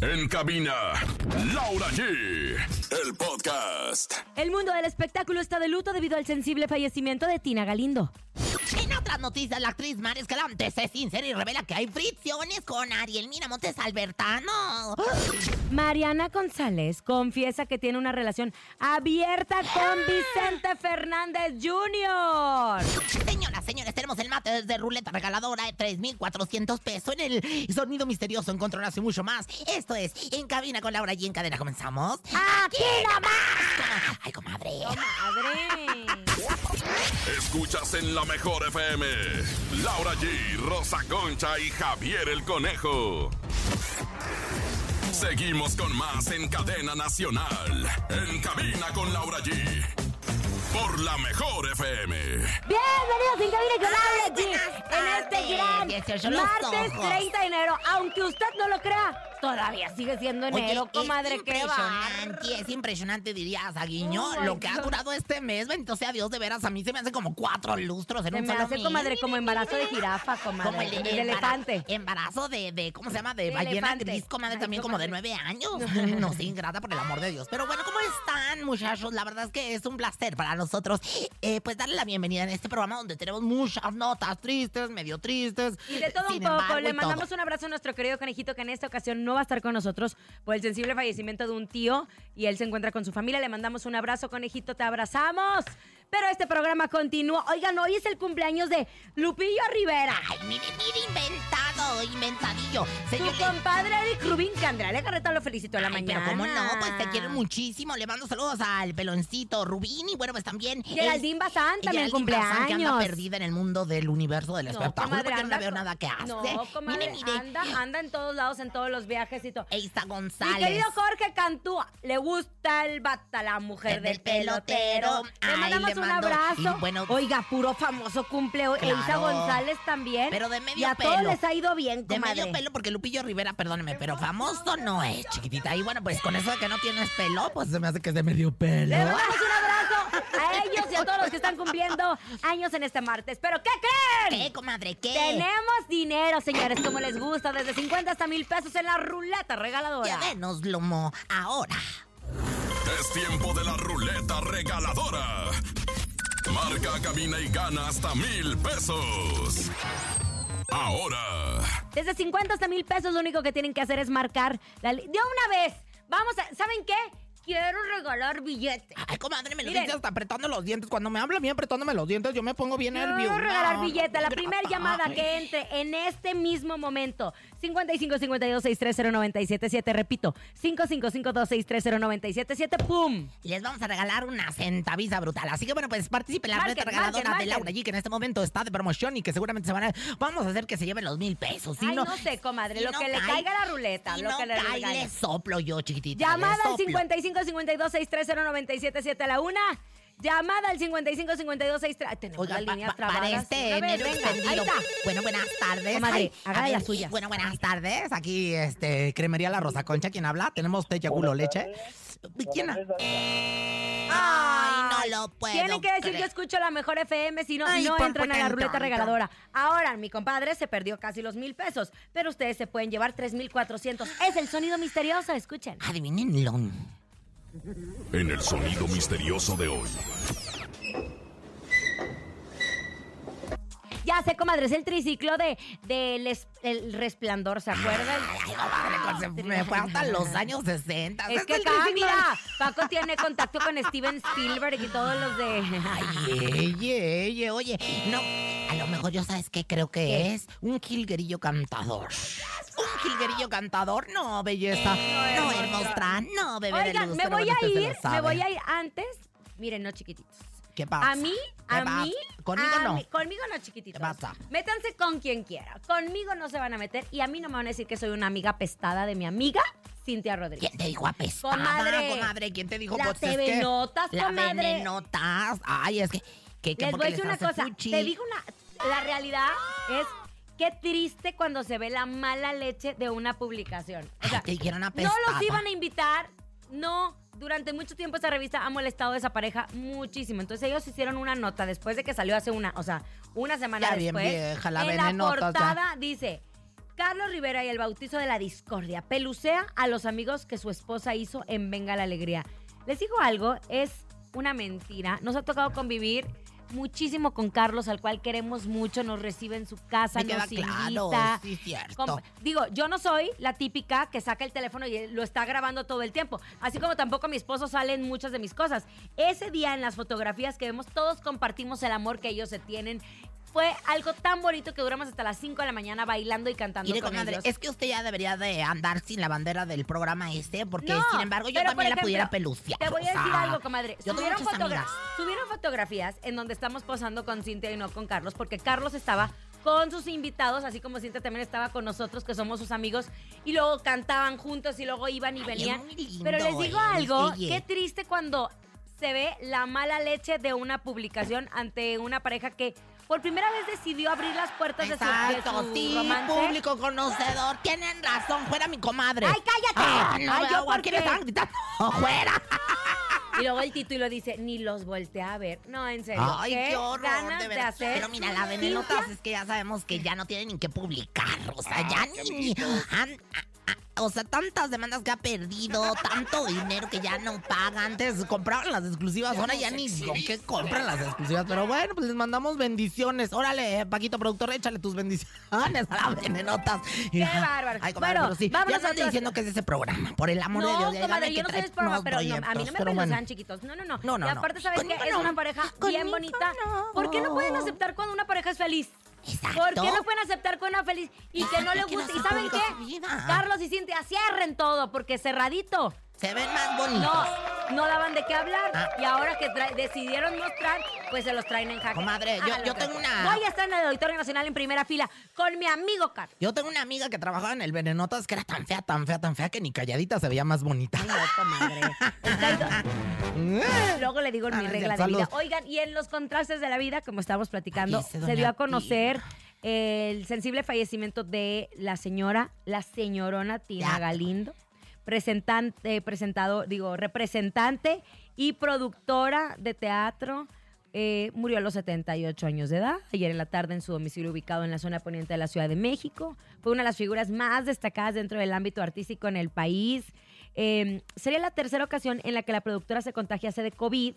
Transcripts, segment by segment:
En cabina, Laura G. El podcast. El mundo del espectáculo está de luto debido al sensible fallecimiento de Tina Galindo. Otras noticias, la actriz Mar Escalante se sincera y revela que hay fricciones con Ariel Miramontes Albertano. Mariana González confiesa que tiene una relación abierta con Vicente Fernández Jr. Señoras, señores, tenemos el mate desde ruleta regaladora de 3,400 pesos en el sonido misterioso Encontronazo y mucho más. Esto es En Cabina con Laura y en cadena comenzamos. ¡Aquí nomás! ¡Ay, comadre! ¡Madre! Escuchas en la mejor FM. Laura G, Rosa Concha y Javier el Conejo. Seguimos con más en cadena nacional. En cabina con Laura G. Por la mejor FM. Bienvenidos en Cabina con Laura G. En este gran 18 los martes ojos. 30 de enero. Aunque usted no lo crea, todavía sigue siendo enero, Oye, comadre. es ¡Qué impresionante, es impresionante, dirías, Aguiño, Oh, lo que ha durado este mes. Bendito sea Dios, de veras, a mí se me hace como cuatro lustros en Se un me solo hace, mes. comadre, como embarazo de jirafa, comadre. Como el, de elefante. Embarazo de, de, ¿cómo se llama? De, De ballena elefante. gris, comadre, Ay, también como de nueve años. No, sí, ingrata, por el amor de Dios. Pero bueno, ¿cómo están, muchachos? La verdad es que es un placer para nosotros, eh, pues, darle la bienvenida en este programa donde tenemos muchas notas tristes, medio tristes. Y de todo un poco, embargo, le todo. mandamos un abrazo a nuestro querido conejito que en esta ocasión no va a estar con nosotros por el sensible fallecimiento de un tío y él se encuentra con su familia. Le mandamos un abrazo, conejito, te abrazamos. Pero este programa continúa. Oigan, hoy es el cumpleaños de Lupillo Rivera. Ay, mire, mire, inventado, inventadillo. Tu Señor, le- compadre Eric Rubín, que Andrea Legarreta lo felicitó a la Ay, mañana. Pero cómo no, pues te quiero muchísimo. Le mando saludos al peloncito Rubín y bueno, pues también. Geraldine Bazán también Geraldine Bazán, que anda cumpleaños. perdida en el mundo del universo del No, espectáculo comadre, porque anda no veo nada que hace. No, comadre, mire, mire. Anda, anda en todos lados, en todos los viajes y todo. Eisa Mi González. querido Jorge Cantú, le gusta el bata, la mujer El del pelotero. pelotero. Le Ay, mandamos le un mando- abrazo. bueno- Oiga, puro famoso cumple. hoy. Claro. Elsa González también. Pero de medio Y a todos pelo. les ha ido bien, De comadre. medio pelo, porque Lupillo Rivera, perdóneme, pero famoso no es, chiquitita. Y bueno, pues con eso de que no tienes pelo, pues se me hace que es de medio pelo. Le mandamos un abrazo a ellos y a todos los que están cumpliendo años en este martes. ¿Pero qué creen? ¿Qué, comadre? ¿Qué? Tenemos dinero, señores, como les gusta, desde 50 hasta mil pesos en la ruleta regaladora. Ya denos lomo ahora. Es tiempo de la ruleta regaladora. Marca, cabina y gana hasta mil pesos. Ahora. Desde 50 hasta mil pesos, lo único que tienen que hacer es marcar la De una vez, vamos a. ¿Saben qué? Quiero regalar billete. Ay, comadre, me lo Miren. dice hasta apretando los dientes. Cuando me habla mí apretándome los dientes, yo me pongo bien nerviosa. Quiero regalar billete. La primera llamada que entre en este mismo momento. 55 52 630 977. Repito, 5552 630 977. ¡Pum! Les vamos a regalar una centaviza brutal. Así que bueno, pues participe la reta regaladora marquen, de Laura. G, que en este momento está de promoción y que seguramente se van a. Vamos a hacer que se lleven los mil pesos. Si Ay, no, no sé, comadre, si lo no que le caiga la ruleta, Si lo no que le cae, le soplo yo, chiquitita. Llamada al soplo. 55 52 630 977 a la una. Llamada al 55 52 630. Tenemos Oiga, las pa- para este venga, ahí está. Bueno, buenas tardes. Comadre, a haga las suyas. Bueno, buenas tardes. Aquí, este, Cremería La Rosa Concha, ¿quién habla? Tenemos té, yagulo, leche. ¿Quién? ha- Ay, no lo puedo. Tienen que decir yo escucho la mejor FM, si no, Ay, no entran a la ruleta regaladora. Ahora, mi compadre se perdió casi los mil pesos, pero ustedes se pueden llevar tres mil cuatrocientos. Es el sonido misterioso, escuchen. Adivínenlo. En el sonido misterioso de hoy. Ya sé, comadre, es el triciclo de del es- el resplandor, ¿se acuerdan? Se me fue hasta los años 60. Es que el acá, triciclo. mira, Paco tiene contacto con Steven Spielberg y todos los de... Ay, oye, oye, oye. No, a lo mejor yo sabes qué creo que ¿Qué? es. Un jilguerillo cantador. Un jilguerillo cantador. No, belleza. No, hermosa. No, bebé de Oigan, luz. me voy a ir, me voy a ir antes. Miren, no chiquititos. ¿Qué pasa? A mí, ¿Qué a pasa? mí. Conmigo a no. conmigo no, chiquititos. ¿Qué pasa? Métanse con quien quiera. Conmigo no se van a meter y a mí no me van a decir que soy una amiga pestada de mi amiga Cintia Rodríguez. ¿Quién te dijo apestada, Comadre. comadre? ¿Quién te dijo? La Pues es TV que- Notas, La comadre. TV Notas. Ay, es que... que, que Les voy a decir una cosa. fuchi. Te digo una. La realidad es qué triste cuando se ve la mala leche de una publicación. O Ay, sea, te dijeron no los iban a invitar. No. Durante mucho tiempo esa revista ha molestado a esa pareja muchísimo. Entonces ellos hicieron una nota después de que salió hace una, o sea, una semana Ya bien después. vieja, la en la portada dice, Carlos Rivera y el bautizo de la discordia. Pelucea a los amigos que su esposa hizo en Venga la Alegría. Les digo algo, es una mentira. Nos ha tocado convivir muchísimo con Carlos, al cual queremos mucho, nos recibe en su casa, Me nos claro, invita. sí, cierto. Com- Digo, yo no soy la típica que saca el teléfono y lo está grabando todo el tiempo. Así como tampoco mi esposo sale en muchas de mis cosas. Ese día en las fotografías que vemos, todos compartimos el amor que ellos se tienen. Fue algo tan bonito que duramos hasta las 5 de la mañana bailando y cantando Mire, con comadre, ellos. es que usted ya debería de andar sin la bandera del programa este, porque No, sin embargo yo también por la pudiera ejemplo, peluciar. Te voy a o sea, decir algo, comadre. Subieron, fotogra- subieron fotografías en donde estamos posando con Cintia y no con Carlos, porque Carlos estaba con sus invitados, así como Cintia también estaba con nosotros, que somos sus amigos, y luego cantaban juntos y luego iban y Ay, venían. lindo, Pero les digo eh, algo, qué triste cuando se ve la mala leche de una publicación ante una pareja que por primera vez decidió abrir las puertas de su, de su sí, romance. público conocedor. Tienen razón, fuera mi comadre. ¡Ay, cállate! Ah, no, Ay, ¿yo ¿a por qué? le estaban gritando? ¡Fuera! Y luego el título dice, ni los volteé a ver. No, en serio. Ay, qué, horror, ganas de de, verdad. hacer. Pero mira, la venenotas es que ya sabemos que ya no tienen ni que publicar. O sea, Ah, ya ni. ni- han- a- a- o sea, tantas demandas que ha perdido, tanto dinero que ya no paga. Antes compraban las exclusivas, ahora ya ni con qué compran las exclusivas. Pero bueno, pues les mandamos bendiciones. Órale, eh, Paquito, productor, échale tus bendiciones a las venenotas. Qué bárbaro. Ay, comadre, Bueno, pero sí. Ya no otras- diciendo que es ese programa. Por el amor de Dios. comadre, que yo no ese programa, pero no, a mí no me bueno. chiquitos. No, no, no. No, no, y aparte, ¿sabes? Conmigo Es una pareja bien bonita. ¿Por qué no pueden aceptar cuando una pareja es feliz? Exacto. ¿Por qué no pueden aceptar con una feliz y que no le guste? ¿Y saben qué? Carlos y Cintia cierren todo porque cerradito. Se ven más bonitos. No, no daban de qué hablar. Ah. Y ahora que decidieron mostrar, pues se los traen en jaque. Comadre, yo- yo tengo una- Voy a estar en el Auditorio Nacional en primera fila con mi amigo Carlos. Yo tengo una amiga que trabajaba en el Venenotas que era tan fea, tan fea, tan fea que ni calladita se veía más bonita. Ay, no, comadre. Luego le digo en mi regla de vida. Oigan, y en los contrastes de la vida, como estábamos platicando, se dio a conocer el sensible fallecimiento de la señora, la señorona Tina. Galindo, presentante, presentado, digo, representante y productora de teatro. Eh, murió a los 78 años de edad, ayer en la tarde en su domicilio ubicado en la zona poniente de la Ciudad de México. Fue una de las figuras más destacadas dentro del ámbito artístico en el país. Eh, sería la tercera ocasión en la que la productora se contagiase de COVID.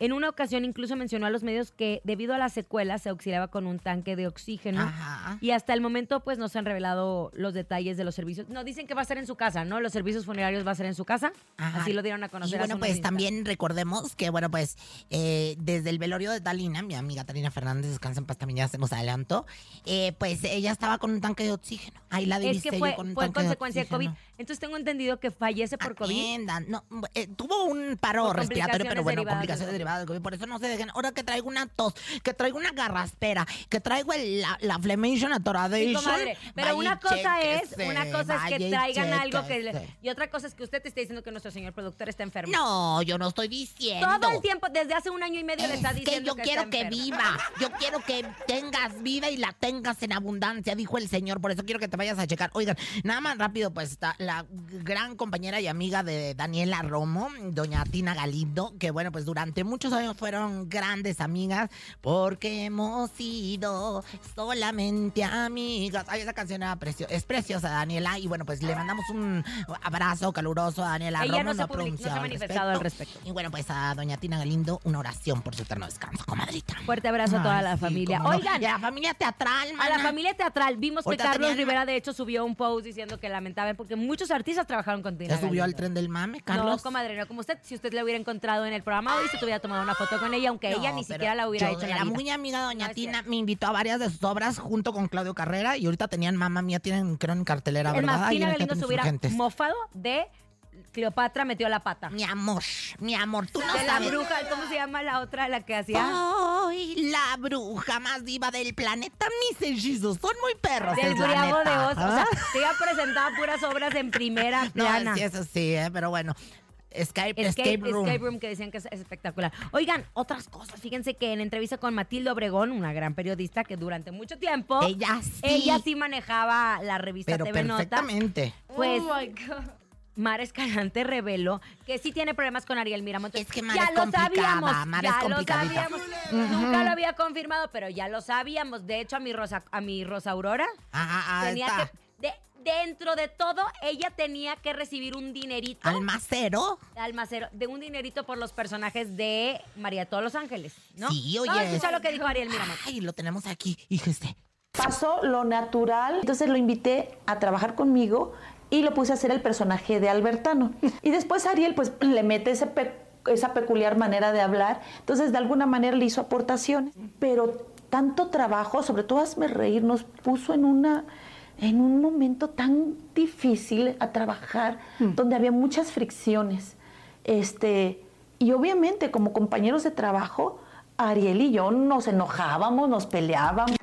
En una ocasión incluso mencionó a los medios que debido a las secuelas se auxiliaba con un tanque de oxígeno. Ajá. Y hasta el momento, pues, no se han revelado los detalles de los servicios. No, dicen que va a ser en su casa, ¿no? Los servicios funerarios va a ser en su casa. Ajá. Así lo dieron a Y conocer. hace bueno, pues instantes. también recordemos que, bueno, pues eh, desde el velorio de Talina, mi amiga Talina Fernández, descansa en paz, también ya se nos adelantó, eh, pues ella estaba con un tanque de oxígeno. Ahí la Es que yo fue, con un fue tanque consecuencia de, COVID. Entonces tengo entendido que fallece por COVID. Atiendan. No, eh, tuvo un paro respiratorio, pero bueno, complicaciones derivadas Por eso no se dejen. Ahora que traigo una tos, que traigo una garraspera, que traigo el- la, la Flemation Sí, Atoradation. comadre. Pero una cosa es, una cosa es que traigan algo que le- y otra cosa es que usted te esté diciendo que nuestro señor productor está enfermo. No, yo no estoy diciendo. Todo el tiempo, desde hace un año y medio le está Es diciendo que yo que quiero está que viva. Yo quiero que tengas vida y la tengas en abundancia, dijo el Señor. Por eso quiero que te vayas a checar. Oigan, nada más rápido, pues está la gran compañera y amiga de Daniela Romo, doña Tina Galindo, que bueno, pues durante muchos años fueron grandes amigas porque hemos sido solamente amigas. Ay, esa canción era precio- es preciosa, Daniela. Y bueno, pues le mandamos un abrazo caluroso a Daniela Ella Romo. no se no se ha manifestado al respecto. y bueno, pues a doña Tina Galindo, una oración por su eterno descanso, comadrita. Fuerte abrazo a toda la sí, familia. no. Oigan, Y a la familia teatral, A mana. la familia teatral vimos que Carlos tenían- Rivera de hecho subió un post diciendo que lamentaba porque muchos artistas trabajaron con Tina ¿Ya subió al tren del mame, No, Carlos? comadre, no como usted. Si usted la hubiera encontrado en el programa hoy, se te hubiera tomado una foto con ella, aunque ella No, ni siquiera la hubiera hecho Era muy amiga doña No Tina. Me invitó a varias de sus obras junto con Claudio Carrera y ahorita tenían mamá mía, tienen creo en cartelera, Es ¿verdad? más, Tina el Galindo se hubiera mofado de Cleopatra metió la pata. Mi amor, mi amor, tú no De la sabes. bruja, ¿cómo se llama la otra, la que hacía? Soy la bruja más diva del planeta. Mis hechizos son muy perros. Del Briago de. Oz. O sea, se iba a presentar puras obras en primera No, plana. sí, eso sí, ¿eh? pero bueno. Escape, Escape, escape room. Escape Room, que decían que es, es espectacular. Oigan, otras cosas. Fíjense que en entrevista con Matilde Obregón, una gran periodista que durante mucho tiempo Ella sí. ella sí manejaba la revista pero TV Nota. perfectamente. Pues Oh my God. Mara Escalante reveló que sí tiene problemas con Ariel Miramontes. Es que Mara ya es lo sabíamos, Mara ya es lo sabíamos. Nunca lo había confirmado, pero ya lo sabíamos. De hecho, a mi Rosa, a mi Rosa Aurora Ah, ah, tenía está. que de, dentro de todo, ella tenía que recibir un dinerito. Almacero. Almacero, de un dinerito por los personajes de María de todos los Ángeles, ¿no? Sí, oye. Vamos a escuchar lo que dijo Ariel Miramón. Ay, lo tenemos aquí, fíjese. Pasó lo natural, entonces lo invité a trabajar conmigo y lo puse a hacer el personaje de Albertano. Y después Ariel pues le mete ese pe- esa peculiar manera de hablar, entonces de alguna manera le hizo aportaciones, pero tanto trabajo, sobre todo hazme reír, nos puso en una en un momento tan difícil a trabajar, donde había muchas fricciones. Este, y obviamente como compañeros de trabajo, Ariel y yo nos enojábamos, nos peleábamos.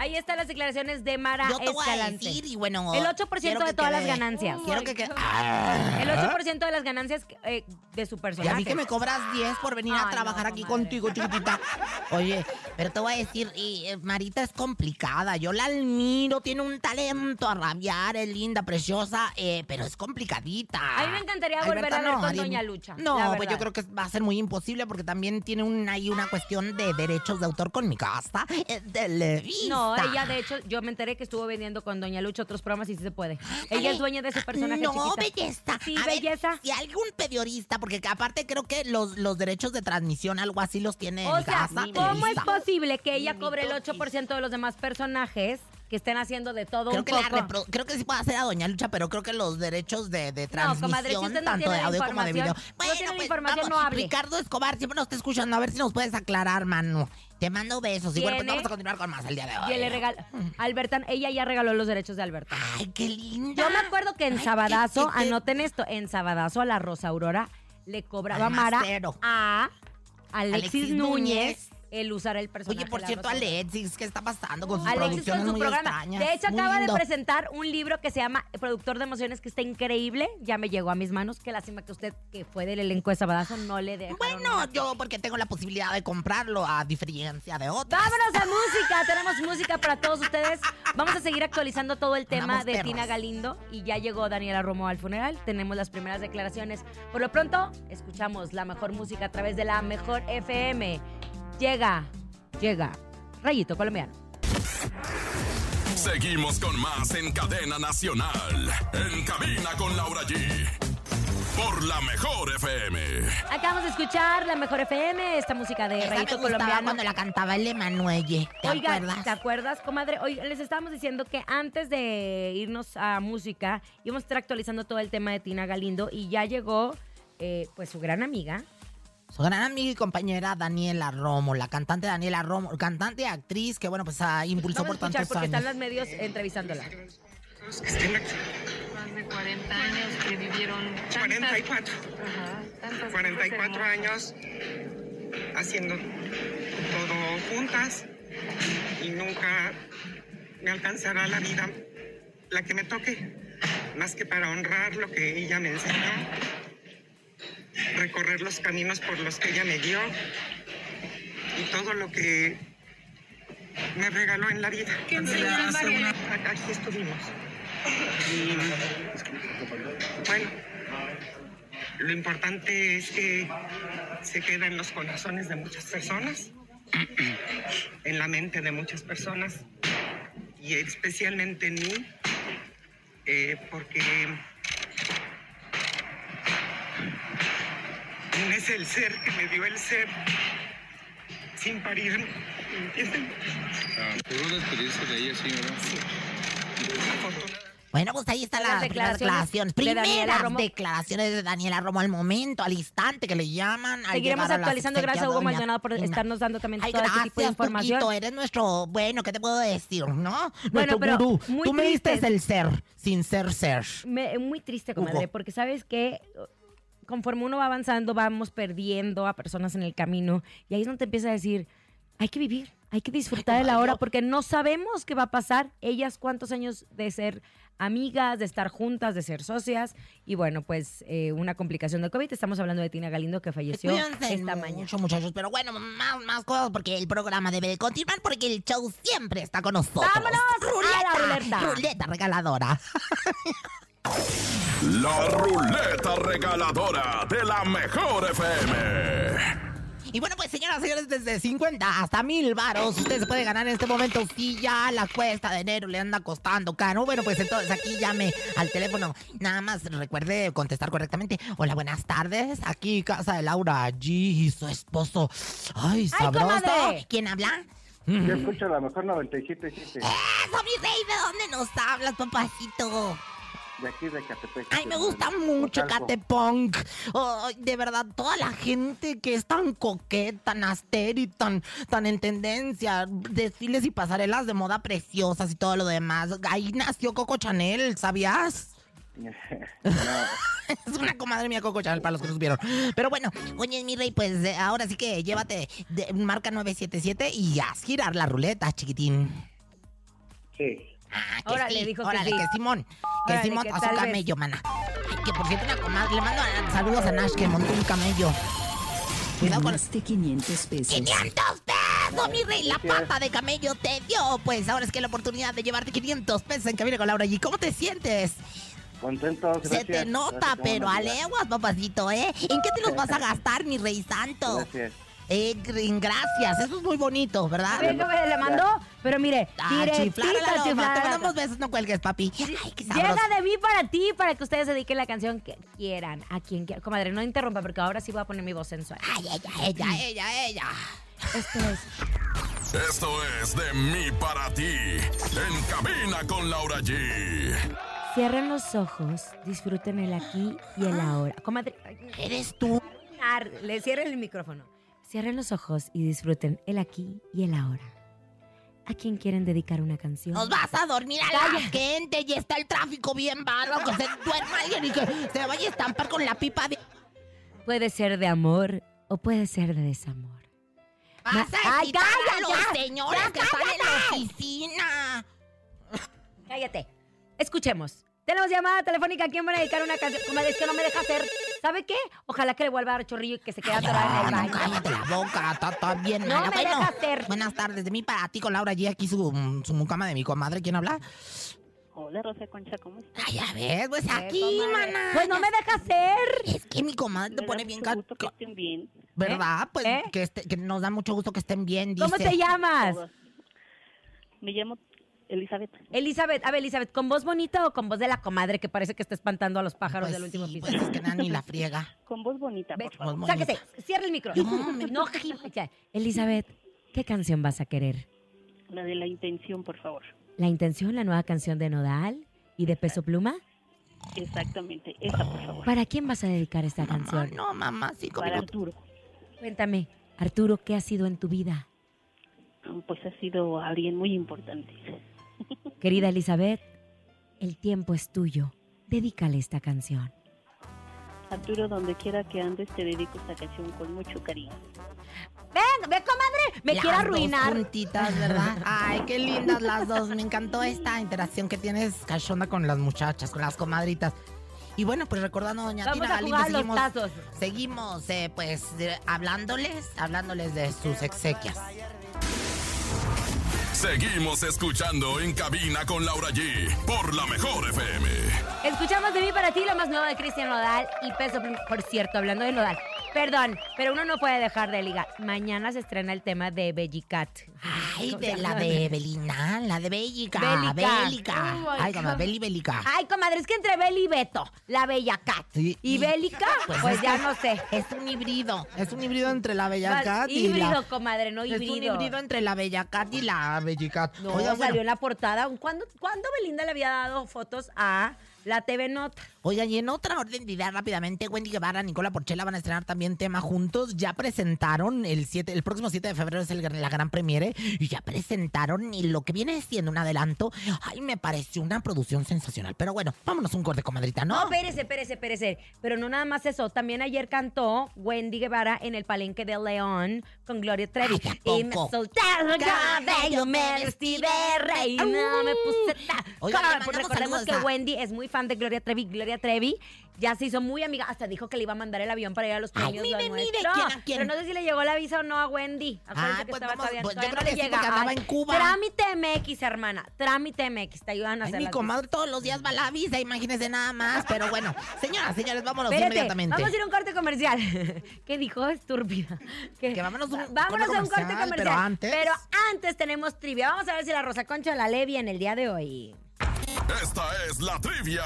Ahí están las declaraciones de Mara Yo te voy a Escalante. decir y bueno. El 8% quiero de que todas las ganancias. Quiero que quede. Ah. El 8% de las ganancias eh, de su Y a personaje. mí que me cobras 10 por venir a trabajar no, aquí contigo, chiquitita. Oye, pero te voy a decir, y, eh, Marita es complicada. Yo la admiro, tiene un talento a rabiar, es linda, preciosa, eh, pero es complicadita. A mí me encantaría volver a ver con Doña Lucha, No, pues yo creo que va a ser muy imposible porque también tiene un, ahí una cuestión de derechos de autor con mi casa. eh, Televisa. No, ella de hecho, yo me enteré que estuvo vendiendo con Doña Lucha otros programas y sí se puede. Ella es dueña de su personaje No, chiquita. belleza. Sí, A ver, belleza. si algún periodista, porque aparte creo que los, los derechos de transmisión, algo así los tiene O en sea, casa. ¿cómo es posible que ella cobre el 8% de los demás personajes que estén haciendo de todo Creo un que, poco? creo que sí puede hacer a Doña Lucha, pero creo que los derechos de, de No, transmisión, comadre, si usted no tanto tiene de audio como de video. información, no tiene la información, vamos, no hable. Ricardo Escobar siempre nos está escuchando, a ver si nos puedes aclarar, mano. Te mando besos. Y bueno, pues vamos a continuar con más el día de Y hoy. le regala. Albertan, ella ya regaló los derechos de Albertan. Ay, qué linda. Yo me acuerdo que en Ay, Sabadazo, qué- qué- qué- anoten esto, en Sabadazo a la Rosa Aurora le cobraba. Mara a Alexis, Alexis Núñez, Núñez. El usar el personaje. Oye, por cierto. Alexis, ¿qué está pasando con sus Alexis producciones con su muy programa. extrañas? De hecho, acaba lindo. de presentar un libro que se llama Productor de Emociones, que está increíble. Ya me llegó a mis manos. Qué lástima que usted, que fue del elenco de Sabadazo, no le dejaron. Bueno, yo porque tengo la posibilidad de comprarlo, a diferencia de otras. Vámonos a música, tenemos música para todos ustedes. Vamos a seguir actualizando todo el tema Andamos de. Tina Galindo y ya llegó Daniela Romo al funeral. Tenemos las primeras declaraciones. Por lo pronto, escuchamos la mejor música a través de la mejor FM. Llega, llega, Rayito Colombiano. Seguimos con más en cadena nacional. En cabina con Laura G. Por la mejor FM. Acabamos de escuchar la mejor FM, esta música de Esa me Rayito gustaba Colombiano. cuando la cantaba el Emanuelle. ¿Te Oiga, acuerdas? ¿te acuerdas, comadre? Hoy les estábamos diciendo que antes de irnos a música íbamos a estar actualizando todo el tema de Tina Galindo y ya llegó eh, pues su gran amiga. Su gran amiga y compañera Daniela Romo, la cantante Daniela Romo, cantante y actriz que, bueno, pues ah, impulsó Vamos a por escuchar tantos porque están años. los medios entrevistándola. que estén aquí. Más de 40 años que vivieron tantas, 44. ajá, tantas 44 cosas años haciendo todo juntas y nunca me alcanzará la vida la que me toque, más que para honrar lo que ella me enseñó, recorrer los caminos por los que ella me dio y todo lo que me regaló en la vida. Aquí estuvimos. Y bueno, lo importante es que se queda en los corazones de muchas personas, en la mente de muchas personas y especialmente en mí, eh, porque es el ser que me dio el ser sin parir, ¿me entienden? Pudo despedirse de ella, sí, ¿verdad? Afortunadamente. Bueno, pues ahí están Las las, primeras declaraciones declaraciones. de Daniela Primeras Romo. declaraciones de Daniela Romo al momento, al instante que le llaman. al Seguiremos actualizando. Gracias a Hugo Maldonado por estarnos dando también Ay, todo este tipo de gracias, información. Tuquito, eres nuestro, bueno, ¿qué te puedo decir, no? Bueno, nuestro pero gurú. muy Tú me diste el ser, sin ser ser. Me- muy triste, comadre, Hugo. porque sabes que conforme uno va avanzando, vamos perdiendo a personas en el camino. Y ahí es donde te empieza a decir, hay que vivir, hay que disfrutar de la hora, porque no sabemos qué va a pasar. Ellas cuántos años de ser amigas, de estar juntas, de ser socias. Y bueno, pues eh, una complicación del COVID. Estamos hablando de Tina Galindo, que falleció Cuídense esta mañana. mucho, muchachos. Pero bueno, más, más cosas porque el programa debe de continuar porque el show siempre está con nosotros. ¡Vámonos a la ruleta! Ruleta regaladora. La ruleta regaladora de la mejor FM. Y bueno, pues señoras y señores, desde 50 hasta mil varos, usted se puede ganar en este momento si ya la cuesta de enero le anda costando caro. Bueno, pues entonces aquí llame al teléfono. Nada más recuerde contestar correctamente. Hola, buenas tardes. Aquí casa de Laura G y su esposo. Ay, sabroso. comadre! ¿Quién habla? Yo escucho la mejor 97.7 Eso, mi rey, ¿de dónde nos hablas, papacito? De aquí de Catepec. Ay, me gusta mucho. Catepunk. Ay, de verdad, toda la gente que es tan coqueta, tan asteri, tan, tan en tendencia, desfiles y pasarelas de moda preciosas y todo lo demás. Ahí nació Coco Chanel, ¿sabías? No, Es una comadre mía Coco Chanel para los que no supieron. Pero bueno, oye, mi rey, pues eh, ahora sí que llévate de marca 977 y haz girar la ruleta, chiquitín. sí. Ah, que Órale, sí, dijo que órale, sí. que Simón, que Órale, Simón que a su tal vez. camello, mana. Ay, que por cierto, una comadre, le mando a- saludos a Nash que montó un camello. Cuidado con los Ganaste 500 pesos. 500 pesos, mi rey, la pata de camello te dio. Pues ahora es que la oportunidad de llevarte 500 pesos en Cabina con Laura G. ¿Cómo te sientes? Contento, gracias. Se te nota, Gracias, pero a buenos días. leguas, papacito, ¿eh? ¿En qué te los vas a gastar, mi rey santo? Gracias. Eh, gr- gracias, eso es muy bonito, ¿verdad? A ver, ¿cómo le mandó? Pero mire, Ah, chiflar a la loma. Te mandamos besos, no cuelgues, papi. Ay, qué. Llega de mí para ti, para que ustedes dediquen la canción que quieran, a quien quieran. Comadre, no interrumpa, porque ahora sí voy a poner mi voz sensual. Ay, ella, ella, ella, ella. Esto es... Esto es de mí para ti. En cabina con Laura G. Cierren los ojos, disfruten el aquí y el ahora. Comadre, ¿Eres tú? ar- le cierren el micrófono. Cierren los ojos y disfruten el aquí y el ahora. ¿A quién quieren dedicar una canción? Nos vas a dormir a la gente y está el tráfico bien bárbaro. Que se duerma alguien y que se vaya a estampar con la pipa de... Puede ser de amor o puede ser de desamor. Vas Ma- a Ay, excitar a los ya, señores ya, que están en la cállate. oficina. Cállate. Escuchemos. Tenemos llamada telefónica. ¿A quién van a dedicar una canción? Comadre, es que no me deja hacer. ¿Sabe qué? Ojalá que le vuelva a dar chorrillo y que se quede atorada en el no, baño. cállate la boca, está, está bien No me Bueno, deja hacer. buenas tardes. De mí para ti con Laura G. Aquí su, su mucama de mi comadre. ¿Quién habla? Hola, Rosa Concha, ¿cómo estás? Ay, a ver, pues Eh, aquí, mana. Pues no me deja hacer. Es que mi comadre te Me pone da bien... mucho ca- gusto que estén bien. ¿Verdad? Pues ¿Eh? que, este- que nos da mucho gusto que estén bien, dice. ¿Cómo te llamas? Me llamo Elizabeth. Elizabeth, a ver, Elizabeth, ¿con voz bonita o con voz de la comadre que parece que está espantando a los pájaros Pues del último sí, piso? Pues es que nada ni la friega. Con voz bonita, Ve, por favor. Voz Sáquese, bonita. cierra el micrófono. No, me- No, ya. Elizabeth, ¿qué canción vas a querer? La de la intención, por favor. ¿La intención, la nueva canción de Nodal y de Peso Pluma? Exactamente, esa, por favor. ¿Para quién vas a dedicar esta Mamá, canción? no, mamá, sí, Para. Arturo. Cuéntame, Arturo, ¿qué ha sido en tu vida? Pues ha sido alguien muy importante. Querida Elizabeth, el tiempo es tuyo. Dedícale esta canción. Arturo, donde quiera que andes, te dedico esta canción con mucho cariño. Ven, ve, comadre, me Las quiere dos arruinar. juntitas, ¿verdad? Ay, qué lindas las dos. Me encantó esta interacción que tienes cachonda con las muchachas, con las comadritas. Y bueno, pues recordando a doña Vamos Tina a Galindo, jugar los seguimos, tazos. seguimos eh, pues hablándoles, hablándoles de sus exequias. Seguimos escuchando en cabina con Laura G. Por la mejor FM. Escuchamos de mí para ti lo más nuevo de Cristian Nodal y Peso. Por cierto, hablando de Nodal, perdón, pero uno no puede dejar de ligar. Mañana se estrena el tema de Bellicat. Ay, ¿Cómo de se la de Belina, la de Bélica. Bélica. Bélica. Oh, Ay, God. Beli Bélica. Ay, comadre, es que entre Beli y Beto, la Bella Cat. Sí, y y- Bélica, pues, es ya no sé. Es un híbrido. Es un híbrido entre la Bella Cat y híbrido, la... comadre, no Es un híbrido. híbrido entre la Bella Cat y la Bellicat. No, Oiga, bueno, salió en la portada. ¿Cuándo, ¿Cuándo Belinda le había dado fotos a la TV Nota? Oigan, y en otra orden de ideas rápidamente, Wendy Guevara, Nicola Porchela van a estrenar también tema juntos. Ya presentaron el 7, el próximo 7 de febrero es el la gran premiere y ya presentaron y lo que viene siendo un adelanto. Ay, me pareció una producción sensacional. Pero bueno, vámonos un corte, comadrita, No, ¿no? espérese, espérese, espérese. Pero no nada más eso. También ayer cantó Wendy Guevara en el palenque de León con Gloria Trevi. Ay, ¿a y me el cabello, me vestí de reina, me puse ta... Oiga, le Claro, mandamos pues recordemos saludos que Wendy es muy fan de Gloria Trevi. Gloria Trevi ya se hizo muy amiga, hasta dijo que le iba a mandar el avión para ir a los Ay, premios. mire, Nuestro. ¿quién a quién? Pero no sé si le llegó la visa o no a Wendy. Acuérdense Ah, que pues estaba vamos, todavía, pues yo creo no que llega. porque andaba Ay, en Cuba. Trámite MX, hermana. Trámite MX. Te ayudan a Ay, hacer mi las comadre todos los días va la visa, imagínese nada más. Pero bueno, señoras, señores, vámonos Espérate, inmediatamente. vamos a ir a un corte comercial. ¿Qué dijo? Estúpida. ¿Qué? Que vámonos a un Vámonos a un corte comercial, comercial. pero antes- Pero antes tenemos trivia. Vamos a ver si la Rosa Concha la lee bien el día de hoy. Esta es la trivia.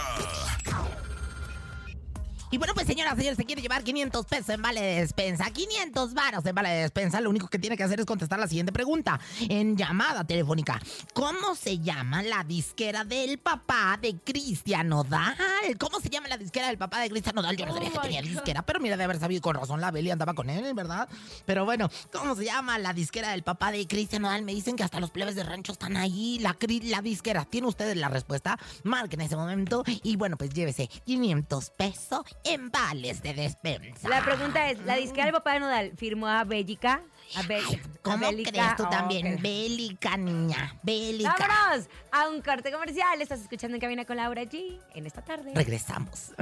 Y bueno, pues señoras, señores, se quiere llevar 500 pesos en vale de despensa. 500 varos en vale de despensa. Lo único que tiene que hacer es contestar la siguiente pregunta en llamada telefónica. ¿Cómo se llama la disquera del papá de Cristian Nodal? ¿Cómo se llama la disquera del papá de Cristian Nodal? Yo no sabía que tenía disquera, pero mira, de haber sabido con razón la Beli andaba con él, ¿verdad? Pero bueno, ¿cómo se llama la disquera del papá de Cristian Nodal? Me dicen que hasta los plebes de rancho están ahí. La, disquera. ¿Tienen ustedes la respuesta? Marquen ese momento y bueno, pues llévese 500 pesos en vales de despensa. La pregunta es, ¿la disquera del papá de Nodal firmó a Bélica? A Be- Ay, a ¿Cómo Bélica? crees tú Oh, también? ok. Bélica, niña. Bélica. ¡Vámonos! A un corte comercial. Estás escuchando en cabina con Laura G en esta tarde. Regresamos.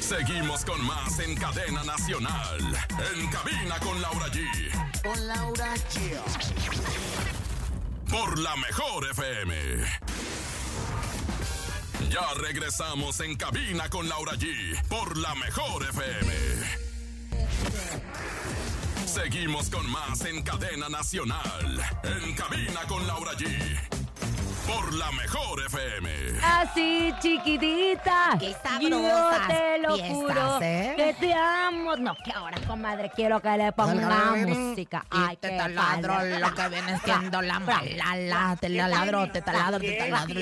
Seguimos con más en cadena nacional. En cabina con Laura G. Con Laura G. Por la mejor FM. Ya regresamos en cabina con Laura G. Por la mejor FM. Seguimos con más en cadena nacional. En cabina con Laura G. Por la mejor FM. Así, chiquitita. Qué Yo te lo piezas, juro ¿eh? que te amo. No, que ahora, comadre, quiero que le ponga música. Ay, Y te qué taladro padre. lo que viene siendo la malala. Te taladro, te taladro, te taladro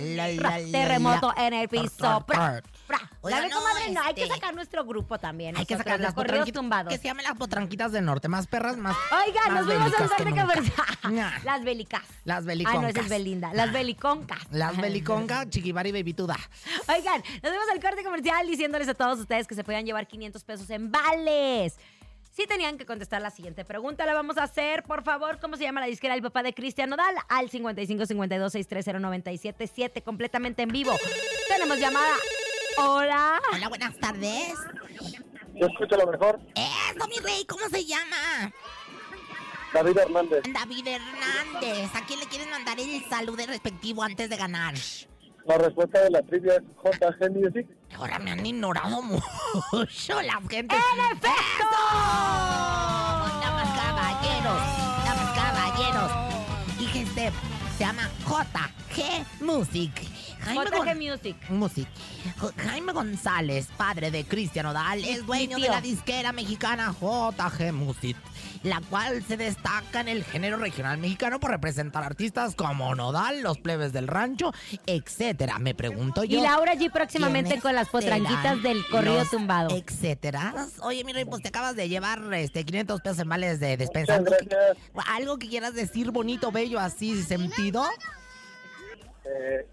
la. Terremoto en el piso. Fra, fra. Oiga, ¿Sabe, no, comadre? No, hay que este- sacar nuestro grupo también. Hay que sacar los las corridos potranquitas. tumbados. Que se llamen las potranquitas del norte. Más perras, más. Oiga, más nos fuimos a un. Ña. Las bélicas. Las Ah, no, esa es Belinda. Las beliconcas. Las beliconga, chiquibari bebituda. Oigan, nos vemos al corte comercial diciéndoles a todos ustedes que se puedan llevar 500 pesos en vales. Si tenían que contestar la siguiente pregunta, la vamos a hacer. Por favor, ¿cómo se llama la disquera del papá de Cristian Nodal? Al 55 52 630 977 completamente en vivo. Tenemos llamada. Hola. Hola, buenas tardes. Yo escucho lo mejor. Eso, mi rey, ¿cómo se llama? David Hernández. David Hernández. ¿A quién le quieren mandar el saludo respectivo antes de ganar? La respuesta de la trivia es JG Music. Ahora me han ignorado mucho la gente. ¡En efecto! Damas caballeros, damas caballeros. Y este se llama JG Music. Jaime JG Gon- Music. Music. Jaime González, padre de Cristian Odal, es dueño de la disquera mexicana JG Music, la cual se destaca en el género regional mexicano por representar artistas como Nodal, los plebes del rancho, etcétera. Me pregunto yo. Y Laura G próximamente ¿quiénes con las potranquitas serán del corrido los tumbado. Etcétera. Oye, mi rey, pues te acabas de llevar este 500 pesos en vales de despensa. Muchas ¿Algo que, gracias. algo que quieras decir bonito, bello, así sentido? Eh,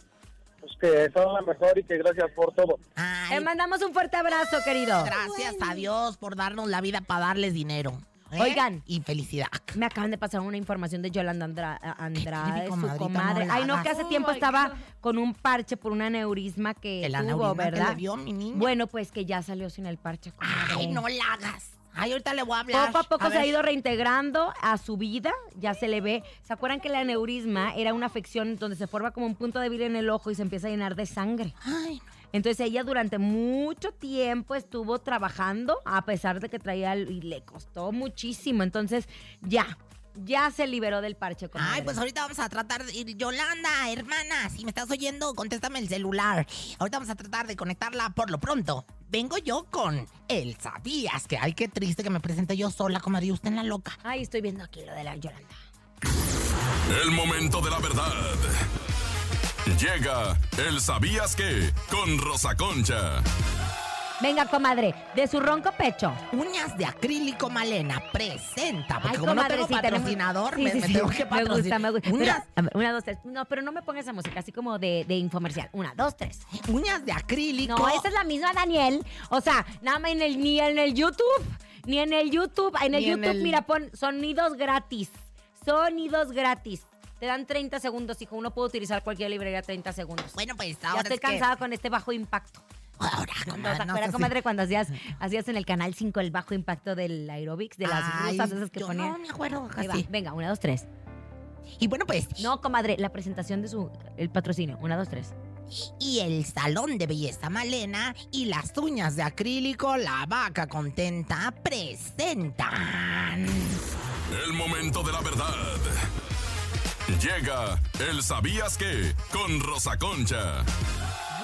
pues que son la mejor y que gracias por todo. Ay, Le mandamos un fuerte abrazo, querido. gracias a Dios por darnos la vida para darles dinero. ¿Eh? Oigan. Y felicidad. Me acaban de pasar una información de Yolanda Andra- Andrade, su comadre. no Ay, no, que hace tiempo estaba con un parche por un aneurisma que El tuvo, aneurisma que ¿verdad? le dio mi niña. Bueno, pues que ya salió sin el parche. comadre. Ay, no la hagas. Ay, ahorita le voy a hablar. Poco a poco se ver. ha ido reintegrando a su vida, ya se le ve. ¿Se acuerdan que el aneurisma era una afección donde se forma como un punto débil en el ojo y se empieza a llenar de sangre? Ay, Entonces ella durante mucho tiempo estuvo trabajando, a pesar de que traía, y le costó muchísimo. Entonces ya, ya se liberó del parche. comadre. Ay, pues ahorita vamos a tratar de ir. Yolanda, hermana, si me estás oyendo, contéstame el celular. Ahorita vamos a tratar de conectarla por lo pronto. Vengo yo con el sabías que ay, qué triste que me presente yo sola, comadre, usted en la loca. Ay, estoy viendo aquí lo de la Yolanda. El momento de la verdad. Llega el ¿Sabías qué? Con Rosa Concha. Venga, comadre, de su ronco pecho. Uñas de acrílico Malena presenta, porque Ay, como no comadre, tengo sí, tenemos- patrocinador, sí, me, sí, me sí. tengo que Me patrocinar. gusta, me gusta. Uñas, ver, una, dos, tres. No, pero no me pongas esa música así como de, de infomercial. Una, dos, tres. uñas de acrílico. No, esa es la misma, Daniel. O sea, nada más en el, ni en el YouTube, ni en el YouTube. En el Ni en YouTube, el- mira, pon sonidos gratis. Sonidos gratis. Te dan 30 segundos, hijo. Uno puede utilizar cualquier librería 30 segundos. Bueno, pues ya ahora estoy es que- cansada con este bajo impacto. Ahora, ¿No comadre, no acuerdas, si- comadre, cuando hacías, hacías en el Canal 5 el bajo impacto del aerobics, de las Ay, rusas esas que yo ponían? no me acuerdo Ahí va. casi. Venga, una, dos, tres. Y bueno, pues, No, comadre, la presentación de su, el patrocinio. Una, dos, tres. y el salón de belleza Malena y las uñas de acrílico La Vaca Contenta presentan. El momento de la verdad. Llega el ¿Sabías qué? Con Rosa Concha.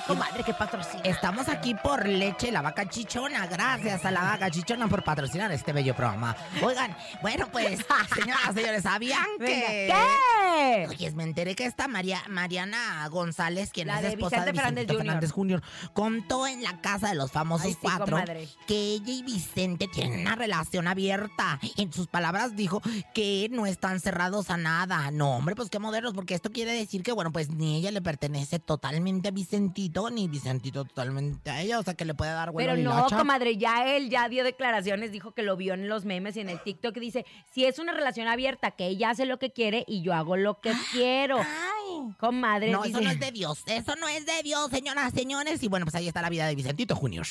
Comadre, qué patrocinio. Estamos aquí por leche La Vaca Chichona. Gracias a La Vaca Chichona por patrocinar este bello programa. Oigan, bueno, pues, señoras, señores, ¿sabían que... ¿Qué? Oye, me enteré que esta María, Mariana González, quien La es de esposa de Vicente Fernández Jr. Fernández Jr., contó en la casa de los famosos Ay, sí, cuatro comadre. que ella y Vicente tienen una relación abierta. En sus palabras dijo que no están cerrados a nada. No, hombre, pues qué modernos, porque esto quiere decir que, bueno, pues ni ella le pertenece totalmente a Vicentito, ni Vicentito totalmente a ella, o sea que le puede dar vuelo Pero no, comadre, ya él ya dio declaraciones, dijo que lo vio en los memes y en el TikTok y dice, si es una relación abierta, que ella hace lo que quiere y yo hago lo que quiero. Ay. Comadre, No, dice, eso no es de Dios, eso no es de Dios, señoras, señores. Y bueno, pues ahí está la vida de Vicentito Junior.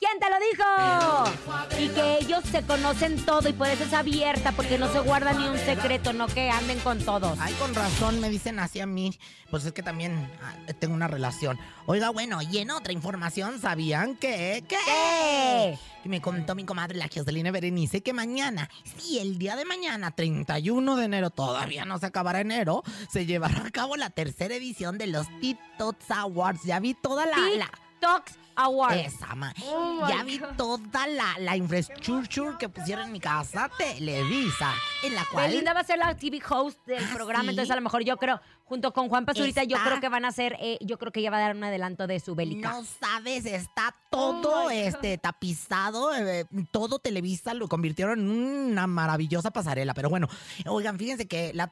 ¿Quién te lo dijo? Y que ellos se conocen todo y por eso es abierta, porque no se guarda ni un secreto, no que anden con todos. Ay, con razón me dicen así a mí. Pues es que también ah, tengo una relación. Oiga, bueno, y en otra información, ¿sabían que? ¿Qué? ¿Qué? Que me contó mi comadre la Joselina Berenice que mañana, sí, el día de mañana, 31 de enero, todavía no se acabará enero, se llevará a cabo la tercera edición de los TikToks Awards. Ya vi toda la... la TikToks Award. esa, ma. Oh, ya vi God. toda la, la infraestructura que pusieron en mi casa, Televisa, en la cual... Belinda va a ser la TV host del Ah, programa, ¿sí? entonces a lo mejor yo creo, junto con Juan Pazurita, yo creo que van a hacer, eh, yo creo que ella va a dar un adelanto de su bélica. No sabes, está todo Oh God. este tapizado, eh, todo Televisa lo convirtieron en una maravillosa pasarela. Pero bueno, oigan, fíjense que la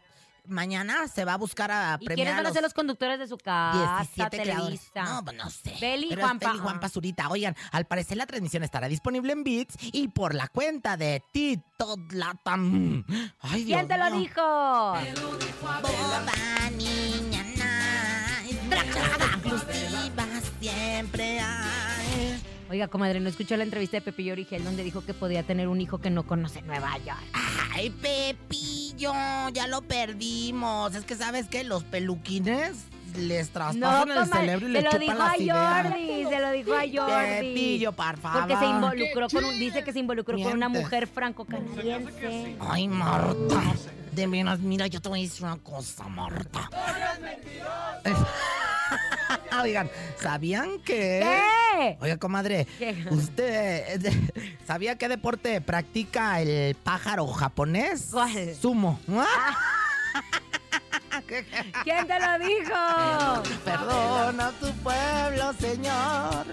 mañana se va a buscar a ¿Y premiar quiénes van a los ser los conductores de su casa, 17 creadores. Televisa? No, pues no sé. Beli Pero Juanpa. Beli y Juan Pazurita. Oigan, al parecer la transmisión estará disponible en Beats y por la cuenta de Tito Latam. Ay, Dios ¿Quién te lo dijo? Boba niña nice, exclusiva siempre hay. Oiga, comadre, ¿no escuchó la entrevista de Pepillo Origel donde dijo que podía tener un hijo que no conoce Nueva York? Ay, Pepillo, ya lo perdimos. Es que sabes que los peluquines les traspasan el comadre, cerebro y se le lo chupan dijo las a ideas. Jordi, se lo dijo a Jordi. Pepillo, por favor. Porque se involucró con un, dice que se involucró con una mujer franco-canadiense. Ay, Marta. De veras, mira, yo te voy a decir una cosa, Marta. Oigan, ¿sabían que? ¿Qué? Oiga, comadre, ¿Qué? ¿usted eh, sabía qué deporte practica el pájaro japonés? ¿Cuál? Sumo. ¿Quién te lo dijo? Perdona a tu pueblo, Señor.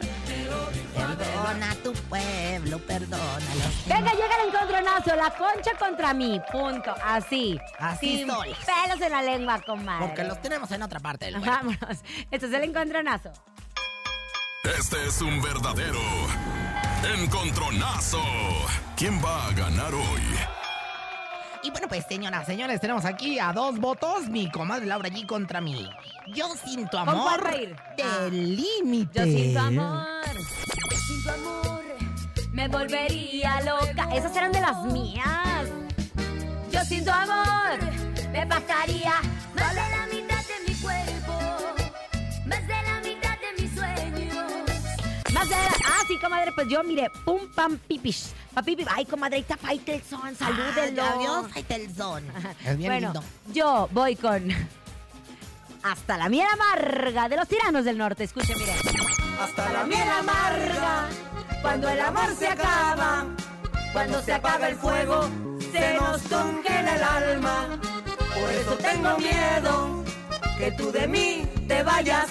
Perdona a tu pueblo, perdónalo. Venga, llega el encontronazo, la concha contra mí, punto, así. Así Sin soy. pelos en la lengua, comadre. Porque los tenemos en otra parte del cuerpo. Vámonos, este es el encontronazo. Este es un verdadero encontronazo. ¿Quién va a ganar hoy? Y bueno, pues, señoras, señores, tenemos aquí a dos votos. Mi comadre Laura G contra mí. Yo ¿Con cuál amor ir? Ah. del límite. Yo siento amor, yo siento amor, me volvería loca. Esas eran de las mías. Yo siento amor, me pasaría más de la Ah, sí, comadre, pues yo, mire, pum, pam, pipish. Papi, ay, comadre, ahí está Faitelson, salúdenlo. Ay, adiós, Faitelson. Es bien bueno, lindo. yo voy con Hasta la miel amarga de los tiranos del norte. Escuchen, miren. Hasta la miel amarga, cuando el amor se acaba, cuando se apaga el fuego, se nos congela el alma. Por eso tengo miedo que tú de mí te vayas.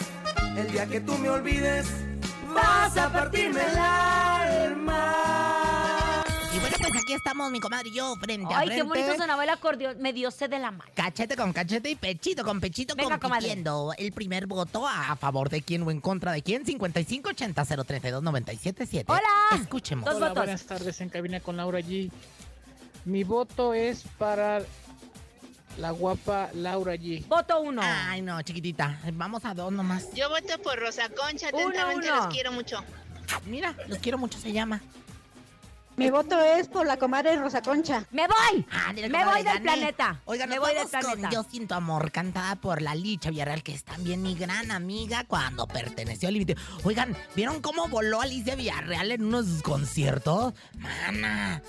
El día que tú me olvides, vas a partirme el alma. Y bueno, pues aquí estamos, mi comadre y yo, frente a Ay, frente. qué bonito sonaba el acordeón. Me dio sed de la mano. Cachete con cachete y pechito con pechito Venga, compitiendo. El primer voto a favor de quién o en contra de quién. 5580 032 977 Hola. Escuchemos. Dos Hola, votos. buenas tardes en cabina con Laura G. Mi voto es para la guapa Laura G. Voto uno. Ay, no, chiquitita. Vamos a dos nomás. Yo voto por Rosa Concha, Uno, atentamente uno. los quiero mucho. Mira, los quiero mucho, se llama. Mi voto es por la comadre Rosa Concha. ¡Me voy! Ándale, Me voy del gané. planeta. Oigan, Me voy del planeta. Yo Siento Amor, cantada por la Licha Villarreal, que es también mi gran amiga cuando perteneció al límite. Oigan, ¿vieron cómo voló Alicia Villarreal en unos conciertos? Mana,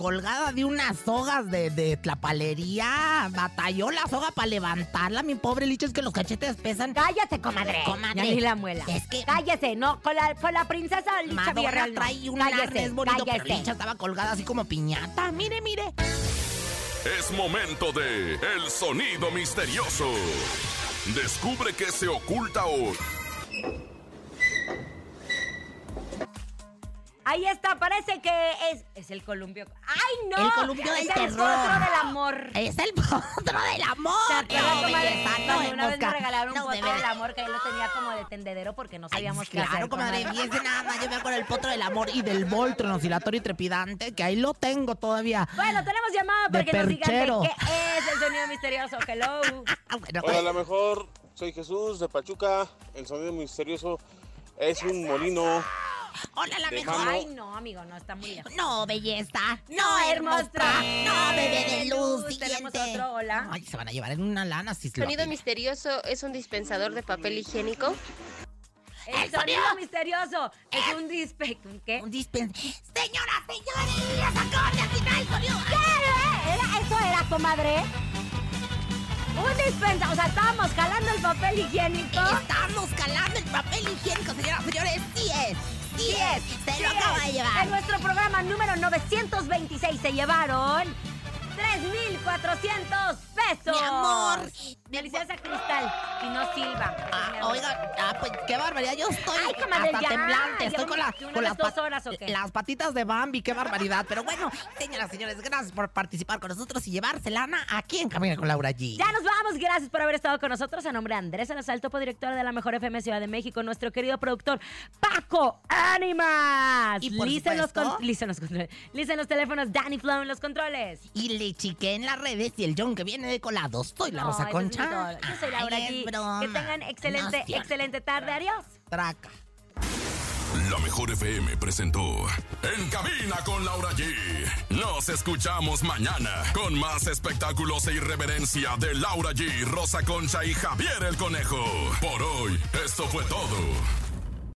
colgada de unas sogas de, de tlapalería. Batalló la soga para levantarla, mi pobre Licha, es que los cachetes pesan. Cállate, comadre. Comadre. Ya ni la muela. Es que Cállese, no, con la, con la princesa Licha Madonna trae un Cállese, arnés bonito, pero cállese. Licha estaba colgada así como piñata. Mire, mire. Es momento de El Sonido Misterioso. Descubre qué se oculta hoy. Ahí está, parece que es, es el columpio. ¡Ay, no! El columpio del es el terror. potro del amor. Es el potro del amor. ¿Se acuerdan, comadre? no, Cuando una vez me regalaron un No, de potro del amor que yo lo tenía como de tendedero porque no sabíamos qué Claro, hacer. comadre, y ese nada yo me acuerdo del potro del amor y del Voltron oscilatorio y trepidante, que ahí lo tengo todavía. Bueno, tenemos llamada De para que nos digan de qué es el sonido misterioso. Hello. Ah, bueno, Hola, a lo mejor soy Jesús de Pachuca. El sonido misterioso es un molino. Hola, la mejor. mano. Ay, no, amigo, no, está muy lejos. No, belleza. No, hermosa. No, bebé de luz. Tenemos Siguiente. otro, hola. Ay, se van a llevar en una lana si se lo Sonido misterioso es un dispensador de papel higiénico. El, El sonido sonido. misterioso es un dispe... ¿un ¿Qué? Un dispen... Señoras, señores, acaban de atinar el sonido. ¿Qué? ¿Era, ¿Eso era, comadre? Un dispensa, o sea, estábamos jalando el papel higiénico. Estamos calando el papel higiénico, señoras, señores. Sí es. Sí es. Se lo acaba de llevar. En nuestro programa número 926 se llevaron 3,400 pesos. Mi amor. Felicidades a Cristal y no Silva. Ah, oiga, ah, pues qué barbaridad. Yo estoy Ay, comadre, hasta ya. temblante. Estoy con, la, las, dos pat- horas, ¿o qué? las patitas de Bambi. Qué barbaridad. Pero bueno, señoras, señores, gracias por participar con nosotros y llevarse lana aquí en Camina con Laura G. Ya nos vamos, gracias por haber estado con nosotros. A nombre de Andrés Salazar, topo director de la Mejor FM Ciudad de México, nuestro querido productor Paco Ánimas. Y por Liz en los, con- en los controles. En los teléfonos, Danny Flow en los controles. Y le chiqué en las redes y el John que viene de colado. Soy la Rosa Concha. Yo soy Laura Ay, es G. broma. Que tengan excelente, No excelente tarde. Adiós. Traca. La mejor FM presentó En Cabina con Laura G. Nos escuchamos mañana con más espectáculos e irreverencia de Laura G, Rosa Concha y Javier el Conejo. Por hoy, esto fue todo.